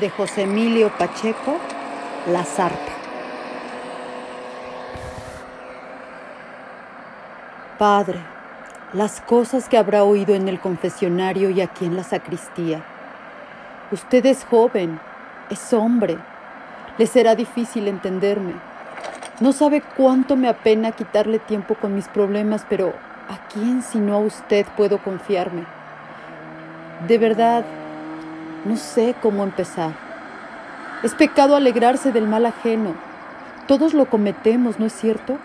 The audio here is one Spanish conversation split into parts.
de José Emilio Pacheco, La Zarpa. Padre, las cosas que habrá oído en el confesionario y aquí en la sacristía. Usted es joven, es hombre, le será difícil entenderme. No sabe cuánto me apena quitarle tiempo con mis problemas, pero ¿a quién sino a usted puedo confiarme? De verdad, no sé cómo empezar. Es pecado alegrarse del mal ajeno. Todos lo cometemos, ¿no es cierto?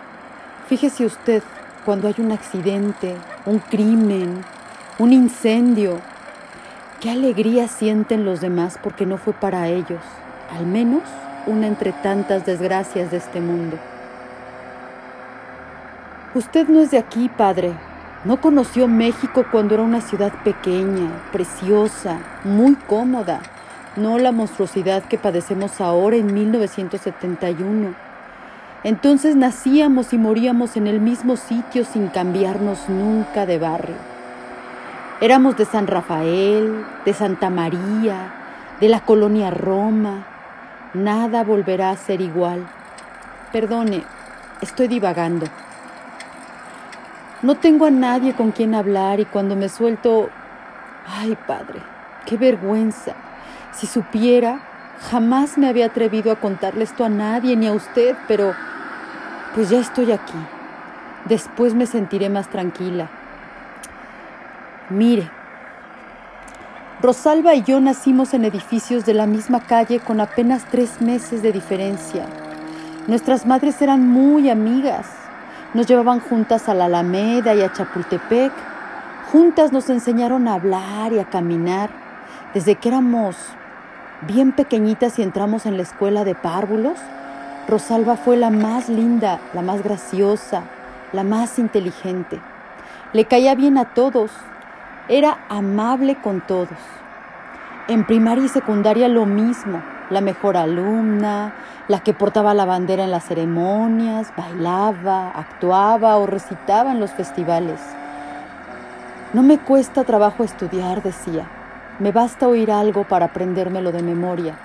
Fíjese usted cuando hay un accidente, un crimen, un incendio. Qué alegría sienten los demás porque no fue para ellos, al menos una entre tantas desgracias de este mundo. Usted no es de aquí, padre. No conoció México cuando era una ciudad pequeña, preciosa, muy cómoda, no la monstruosidad que padecemos ahora en 1971. Entonces nacíamos y moríamos en el mismo sitio sin cambiarnos nunca de barrio. Éramos de San Rafael, de Santa María, de la colonia Roma, Nada volverá a ser igual. Perdone, estoy divagando. No tengo a nadie con quien hablar y cuando me suelto... Ay, padre, qué vergüenza. Si supiera, jamás me había atrevido a contarle esto a nadie ni a usted, pero pues ya estoy aquí. Después me sentiré más tranquila. Mire, Rosalba y yo nacimos en edificios de la misma calle con apenas tres meses de diferencia. Nuestras madres eran muy amigas. Nos llevaban juntas a la Alameda y a Chapultepec. Juntas nos enseñaron a hablar y a caminar. Desde que éramos bien pequeñitas y entramos en la escuela de párvulos, Rosalba fue la más linda, la más graciosa, la más inteligente. Le caía bien a todos era amable con todos. En primaria y secundaria lo mismo, la mejor alumna, la que portaba la bandera en las ceremonias, bailaba, actuaba o recitaba en los festivales. No me cuesta trabajo estudiar, decía. Me basta oír algo para aprendérmelo de memoria.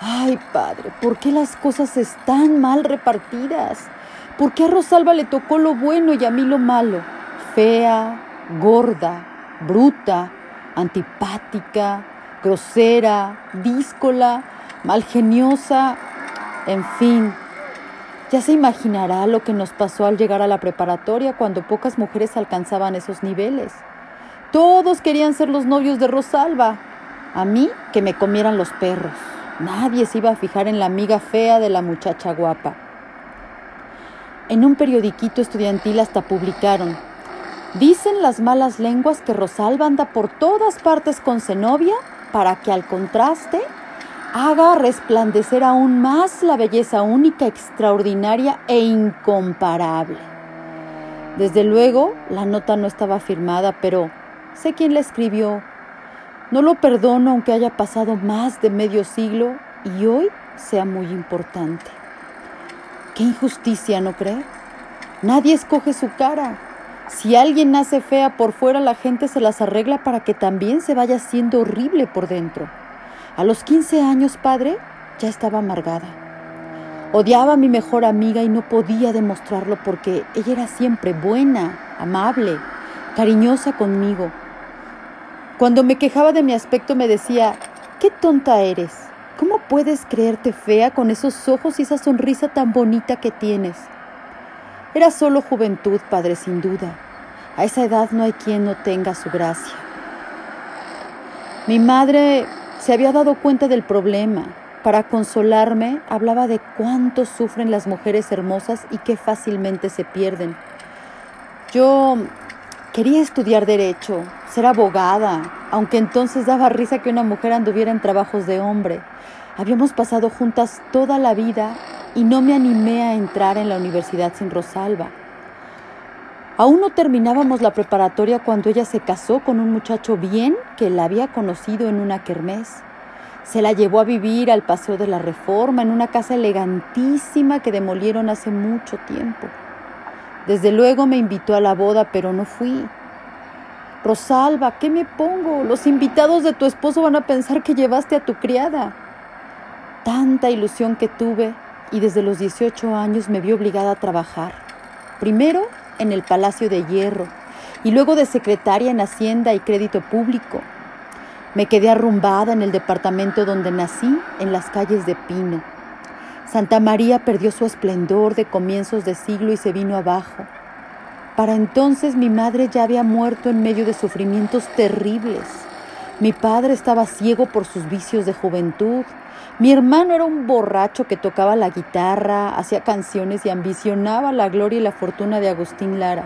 Ay, padre, ¿por qué las cosas están mal repartidas? ¿Por qué a Rosalba le tocó lo bueno y a mí lo malo? Fea, gorda, bruta, antipática, grosera, díscola, malgeniosa, en fin. Ya se imaginará lo que nos pasó al llegar a la preparatoria cuando pocas mujeres alcanzaban esos niveles. Todos querían ser los novios de Rosalba. A mí que me comieran los perros. Nadie se iba a fijar en la amiga fea de la muchacha guapa. En un periodiquito estudiantil hasta publicaron Dicen las malas lenguas que Rosalba anda por todas partes con Zenobia para que al contraste haga resplandecer aún más la belleza única, extraordinaria e incomparable. Desde luego, la nota no estaba firmada, pero sé quién la escribió. No lo perdono aunque haya pasado más de medio siglo y hoy sea muy importante. Qué injusticia, ¿no cree? Nadie escoge su cara. Si alguien nace fea por fuera, la gente se las arregla para que también se vaya siendo horrible por dentro. A los 15 años, padre, ya estaba amargada. Odiaba a mi mejor amiga y no podía demostrarlo porque ella era siempre buena, amable, cariñosa conmigo. Cuando me quejaba de mi aspecto me decía, qué tonta eres. ¿Cómo puedes creerte fea con esos ojos y esa sonrisa tan bonita que tienes? Era solo juventud, padre, sin duda. A esa edad no hay quien no tenga su gracia. Mi madre se había dado cuenta del problema. Para consolarme, hablaba de cuánto sufren las mujeres hermosas y qué fácilmente se pierden. Yo quería estudiar derecho, ser abogada, aunque entonces daba risa que una mujer anduviera en trabajos de hombre. Habíamos pasado juntas toda la vida y no me animé a entrar en la universidad sin Rosalba. Aún no terminábamos la preparatoria cuando ella se casó con un muchacho bien que la había conocido en una kermés. Se la llevó a vivir al Paseo de la Reforma en una casa elegantísima que demolieron hace mucho tiempo. Desde luego me invitó a la boda, pero no fui. Rosalba, ¿qué me pongo? Los invitados de tu esposo van a pensar que llevaste a tu criada. Tanta ilusión que tuve y desde los 18 años me vi obligada a trabajar. Primero en el Palacio de Hierro y luego de secretaria en Hacienda y Crédito Público. Me quedé arrumbada en el departamento donde nací, en las calles de Pino. Santa María perdió su esplendor de comienzos de siglo y se vino abajo. Para entonces mi madre ya había muerto en medio de sufrimientos terribles. Mi padre estaba ciego por sus vicios de juventud. Mi hermano era un borracho que tocaba la guitarra, hacía canciones y ambicionaba la gloria y la fortuna de Agustín Lara.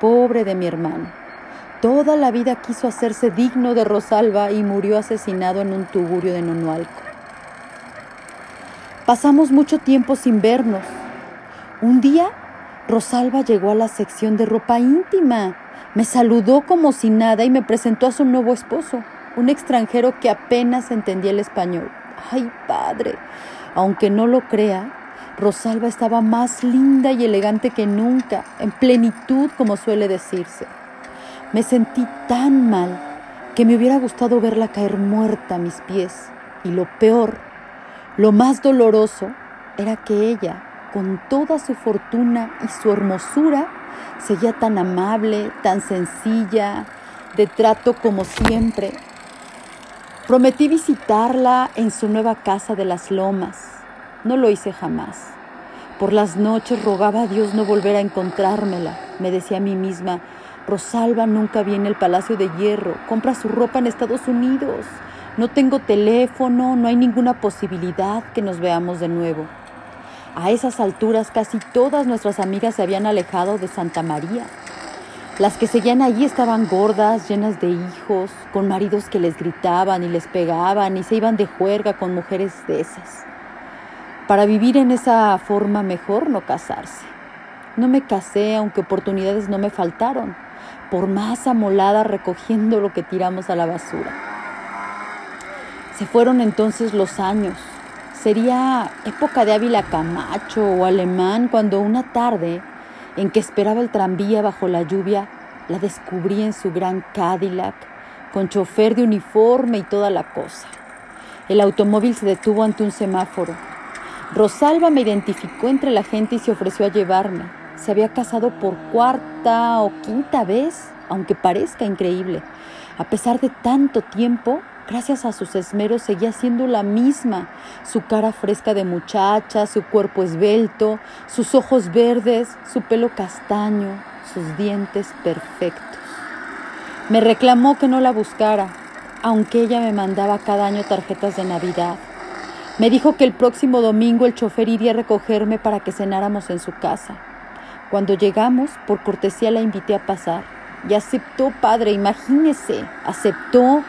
Pobre de mi hermano. Toda la vida quiso hacerse digno de Rosalba y murió asesinado en un tugurio de Nonualco. Pasamos mucho tiempo sin vernos. Un día Rosalba llegó a la sección de ropa íntima. Me saludó como si nada y me presentó a su nuevo esposo, un extranjero que apenas entendía el español. ¡Ay, padre! Aunque no lo crea, Rosalba estaba más linda y elegante que nunca, en plenitud, como suele decirse. Me sentí tan mal que me hubiera gustado verla caer muerta a mis pies. Y lo peor, lo más doloroso, era que ella, con toda su fortuna y su hermosura, seguía tan amable, tan sencilla, de trato como siempre. Prometí visitarla en su nueva casa de las lomas. No lo hice jamás. Por las noches rogaba a Dios no volver a encontrármela. Me decía a mí misma, Rosalba nunca viene al Palacio de Hierro, compra su ropa en Estados Unidos. No tengo teléfono, no hay ninguna posibilidad que nos veamos de nuevo. A esas alturas casi todas nuestras amigas se habían alejado de Santa María. Las que seguían allí estaban gordas, llenas de hijos, con maridos que les gritaban y les pegaban y se iban de juerga con mujeres de esas. Para vivir en esa forma mejor no casarse. No me casé aunque oportunidades no me faltaron, por más amolada recogiendo lo que tiramos a la basura. Se fueron entonces los años Sería época de Ávila Camacho o Alemán cuando una tarde en que esperaba el tranvía bajo la lluvia, la descubrí en su gran Cadillac, con chofer de uniforme y toda la cosa. El automóvil se detuvo ante un semáforo. Rosalba me identificó entre la gente y se ofreció a llevarme. Se había casado por cuarta o quinta vez, aunque parezca increíble. A pesar de tanto tiempo, Gracias a sus esmeros seguía siendo la misma, su cara fresca de muchacha, su cuerpo esbelto, sus ojos verdes, su pelo castaño, sus dientes perfectos. Me reclamó que no la buscara, aunque ella me mandaba cada año tarjetas de Navidad. Me dijo que el próximo domingo el chofer iría a recogerme para que cenáramos en su casa. Cuando llegamos, por cortesía la invité a pasar. Y aceptó, padre, imagínese, aceptó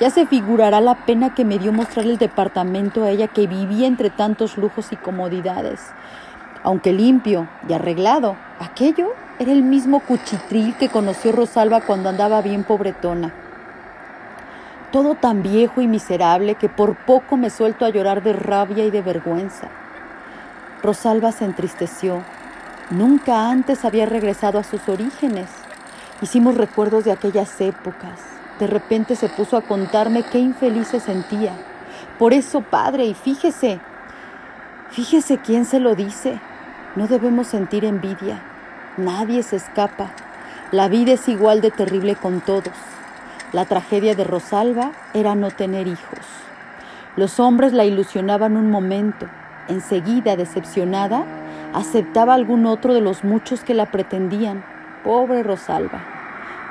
ya se figurará la pena que me dio mostrar el departamento a ella que vivía entre tantos lujos y comodidades. Aunque limpio y arreglado, aquello era el mismo cuchitril que conoció Rosalba cuando andaba bien pobretona. Todo tan viejo y miserable que por poco me suelto a llorar de rabia y de vergüenza. Rosalba se entristeció. Nunca antes había regresado a sus orígenes. Hicimos recuerdos de aquellas épocas, de repente se puso a contarme qué infeliz se sentía. Por eso, padre, y fíjese, fíjese quién se lo dice. No debemos sentir envidia. Nadie se escapa. La vida es igual de terrible con todos. La tragedia de Rosalba era no tener hijos. Los hombres la ilusionaban un momento. Enseguida, decepcionada, aceptaba algún otro de los muchos que la pretendían. Pobre Rosalba.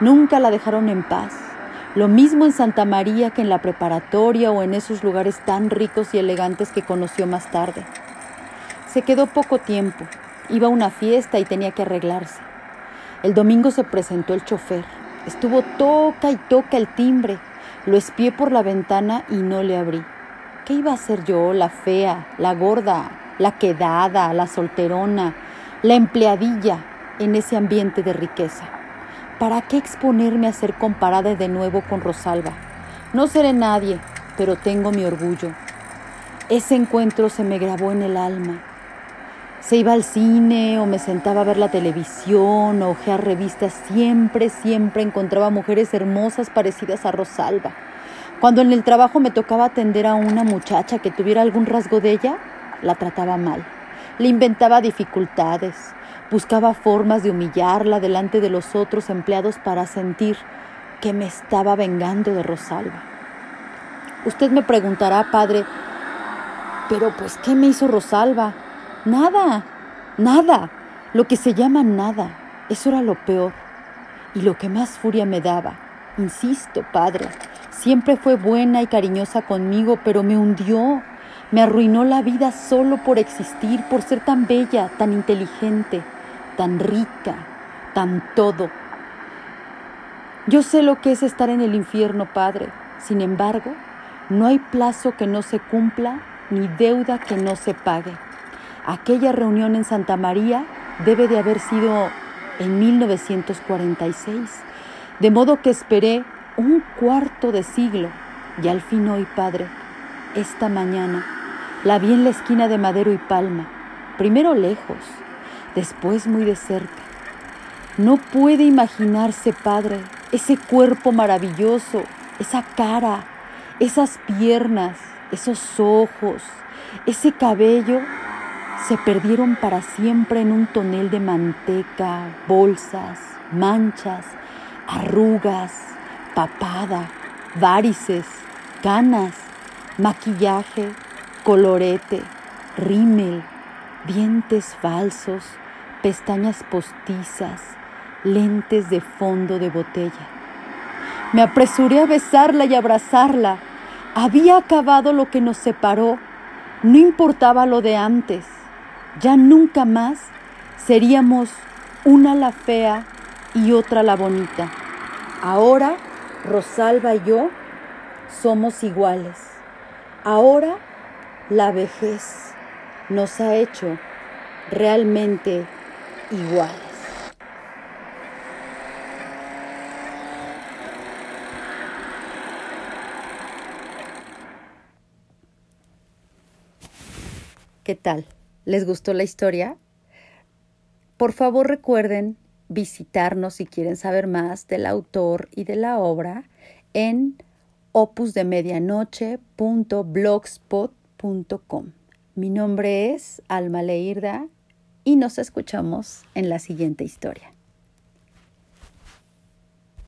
Nunca la dejaron en paz. Lo mismo en Santa María que en la preparatoria o en esos lugares tan ricos y elegantes que conoció más tarde. Se quedó poco tiempo, iba a una fiesta y tenía que arreglarse. El domingo se presentó el chofer. Estuvo toca y toca el timbre. Lo espié por la ventana y no le abrí. ¿Qué iba a ser yo, la fea, la gorda, la quedada, la solterona, la empleadilla en ese ambiente de riqueza? ¿Para qué exponerme a ser comparada de nuevo con Rosalba? No seré nadie, pero tengo mi orgullo. Ese encuentro se me grabó en el alma. Se iba al cine o me sentaba a ver la televisión o ojear revistas, siempre, siempre encontraba mujeres hermosas parecidas a Rosalba. Cuando en el trabajo me tocaba atender a una muchacha que tuviera algún rasgo de ella, la trataba mal. Le inventaba dificultades, buscaba formas de humillarla delante de los otros empleados para sentir que me estaba vengando de Rosalba. Usted me preguntará, padre, pero pues, ¿qué me hizo Rosalba? Nada, nada, lo que se llama nada. Eso era lo peor y lo que más furia me daba. Insisto, padre, siempre fue buena y cariñosa conmigo, pero me hundió, me arruinó la vida solo por existir, por ser tan bella, tan inteligente, tan rica, tan todo. Yo sé lo que es estar en el infierno, Padre. Sin embargo, no hay plazo que no se cumpla ni deuda que no se pague. Aquella reunión en Santa María debe de haber sido en 1946, de modo que esperé un cuarto de siglo y al fin hoy, Padre, esta mañana, la vi en la esquina de Madero y Palma, primero lejos, después muy de cerca. No puede imaginarse, Padre, ese cuerpo maravilloso, esa cara, esas piernas, esos ojos, ese cabello se perdieron para siempre en un tonel de manteca, bolsas, manchas, arrugas, papada, varices, canas, maquillaje, colorete, rímel, dientes falsos, pestañas postizas, lentes de fondo de botella. Me apresuré a besarla y abrazarla. Había acabado lo que nos separó. No importaba lo de antes ya nunca más seríamos una la fea y otra la bonita. Ahora Rosalba y yo somos iguales. Ahora la vejez nos ha hecho realmente iguales. ¿Qué tal? ¿Les gustó la historia? Por favor recuerden visitarnos si quieren saber más del autor y de la obra en opusdemedianoche.blogspot.com. Mi nombre es Alma Leirda y nos escuchamos en la siguiente historia.